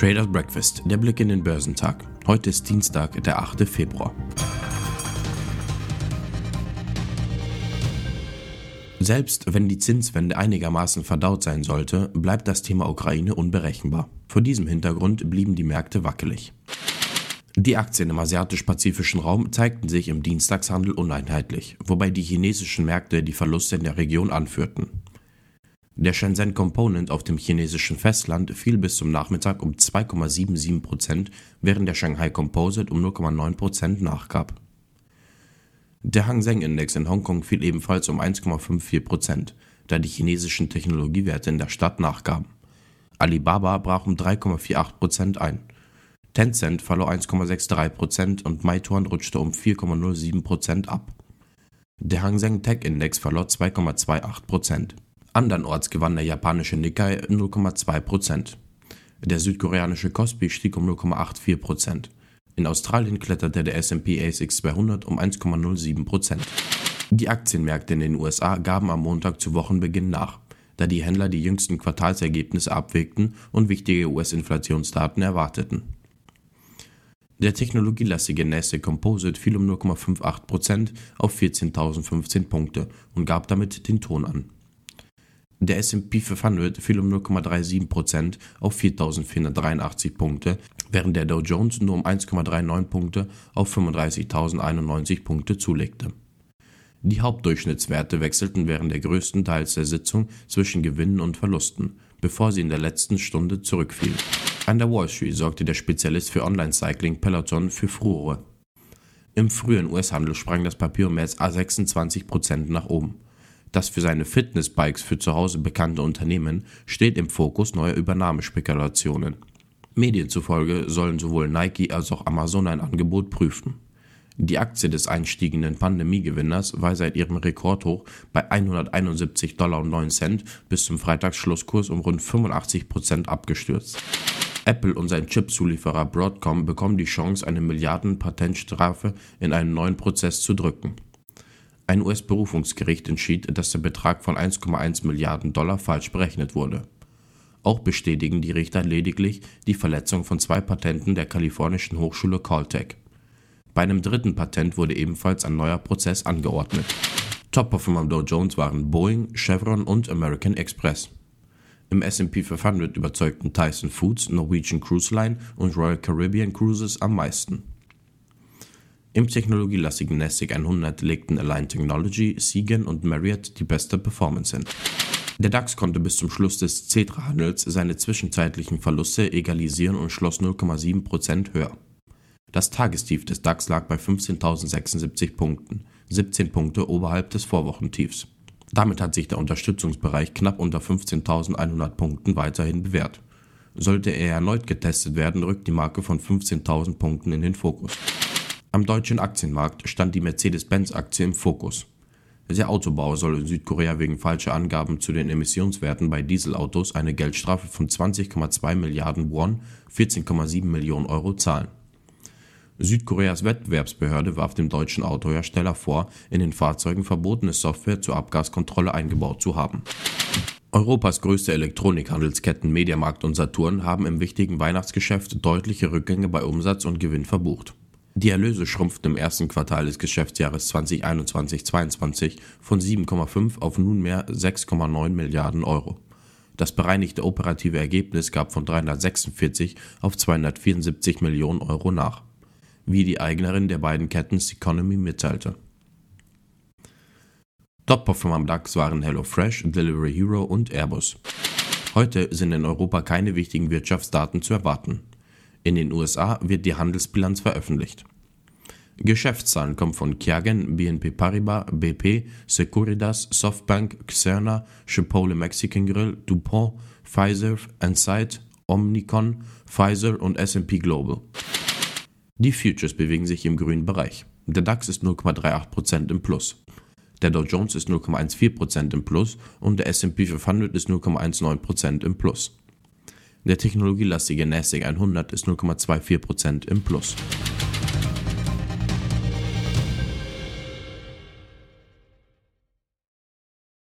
Traders Breakfast, der Blick in den Börsentag. Heute ist Dienstag, der 8. Februar. Selbst wenn die Zinswende einigermaßen verdaut sein sollte, bleibt das Thema Ukraine unberechenbar. Vor diesem Hintergrund blieben die Märkte wackelig. Die Aktien im asiatisch-pazifischen Raum zeigten sich im Dienstagshandel uneinheitlich, wobei die chinesischen Märkte die Verluste in der Region anführten. Der Shenzhen Component auf dem chinesischen Festland fiel bis zum Nachmittag um 2,77%, während der Shanghai Composite um 0,9% nachgab. Der Hang Seng Index in Hongkong fiel ebenfalls um 1,54%, da die chinesischen Technologiewerte in der Stadt nachgaben. Alibaba brach um 3,48% ein. Tencent verlor 1,63% und Meituan rutschte um 4,07% ab. Der Hang Seng Tech Index verlor 2,28%. Andernorts gewann der japanische Nikkei 0,2%. Der südkoreanische Kospi stieg um 0,84%. In Australien kletterte der S&P ASX 200 um 1,07%. Die Aktienmärkte in den USA gaben am Montag zu Wochenbeginn nach, da die Händler die jüngsten Quartalsergebnisse abwägten und wichtige US-Inflationsdaten erwarteten. Der technologielastige Nasdaq Composite fiel um 0,58% auf 14.015 Punkte und gab damit den Ton an. Der S&P 500 fiel um 0,37% auf 4.483 Punkte, während der Dow Jones nur um 1,39 Punkte auf 35.091 Punkte zulegte. Die Hauptdurchschnittswerte wechselten während der größten Teils der Sitzung zwischen Gewinnen und Verlusten, bevor sie in der letzten Stunde zurückfielen. An der Wall Street sorgte der Spezialist für Online-Cycling Peloton für Furore. Im frühen US-Handel sprang das Papier um mehr als 26% nach oben. Das für seine Fitnessbikes für zu Hause bekannte Unternehmen steht im Fokus neuer Übernahmespekulationen. Medien zufolge sollen sowohl Nike als auch Amazon ein Angebot prüfen. Die Aktie des einstiegenden Pandemiegewinners war seit ihrem Rekordhoch bei 171,09 Dollar bis zum Freitagsschlusskurs um rund 85 Prozent abgestürzt. Apple und sein Chipzulieferer Broadcom bekommen die Chance, eine Milliarden-Patentstrafe in einen neuen Prozess zu drücken. Ein US-Berufungsgericht entschied, dass der Betrag von 1,1 Milliarden Dollar falsch berechnet wurde. Auch bestätigen die Richter lediglich die Verletzung von zwei Patenten der kalifornischen Hochschule Caltech. Bei einem dritten Patent wurde ebenfalls ein neuer Prozess angeordnet. Top-Performer Dow Jones waren Boeing, Chevron und American Express. Im S&P 500 überzeugten Tyson Foods, Norwegian Cruise Line und Royal Caribbean Cruises am meisten. Im technologielastigen Nasdaq 100 legten Align Technology, Siegen und Marriott die beste Performance hin. Der DAX konnte bis zum Schluss des Cetra-Handels seine zwischenzeitlichen Verluste egalisieren und schloss 0,7% höher. Das Tagestief des DAX lag bei 15.076 Punkten, 17 Punkte oberhalb des Vorwochentiefs. Damit hat sich der Unterstützungsbereich knapp unter 15.100 Punkten weiterhin bewährt. Sollte er erneut getestet werden, rückt die Marke von 15.000 Punkten in den Fokus. Am deutschen Aktienmarkt stand die Mercedes-Benz-Aktie im Fokus. Der Autobauer soll in Südkorea wegen falscher Angaben zu den Emissionswerten bei Dieselautos eine Geldstrafe von 20,2 Milliarden Won, 14,7 Millionen Euro zahlen. Südkoreas Wettbewerbsbehörde warf dem deutschen Autohersteller vor, in den Fahrzeugen verbotene Software zur Abgaskontrolle eingebaut zu haben. Europas größte Elektronikhandelsketten Mediamarkt und Saturn haben im wichtigen Weihnachtsgeschäft deutliche Rückgänge bei Umsatz und Gewinn verbucht. Die Erlöse schrumpften im ersten Quartal des Geschäftsjahres 2021/22 von 7,5 auf nunmehr 6,9 Milliarden Euro. Das bereinigte operative Ergebnis gab von 346 auf 274 Millionen Euro nach, wie die Eignerin der beiden Ketten Economy mitteilte. Top-Performer am DAX waren HelloFresh, Delivery Hero und Airbus. Heute sind in Europa keine wichtigen Wirtschaftsdaten zu erwarten. In den USA wird die Handelsbilanz veröffentlicht. Geschäftszahlen kommen von Kiagen, BNP Paribas, BP, Securitas, Softbank, Xerna, Chipotle Mexican Grill, DuPont, Pfizer, Ensight, Omnicon, Pfizer und S&P Global. Die Futures bewegen sich im grünen Bereich. Der DAX ist 0,38% im Plus. Der Dow Jones ist 0,14% im Plus und der S&P 500 ist 0,19% im Plus. Der technologielastige Nasdaq 100 ist 0,24% im Plus.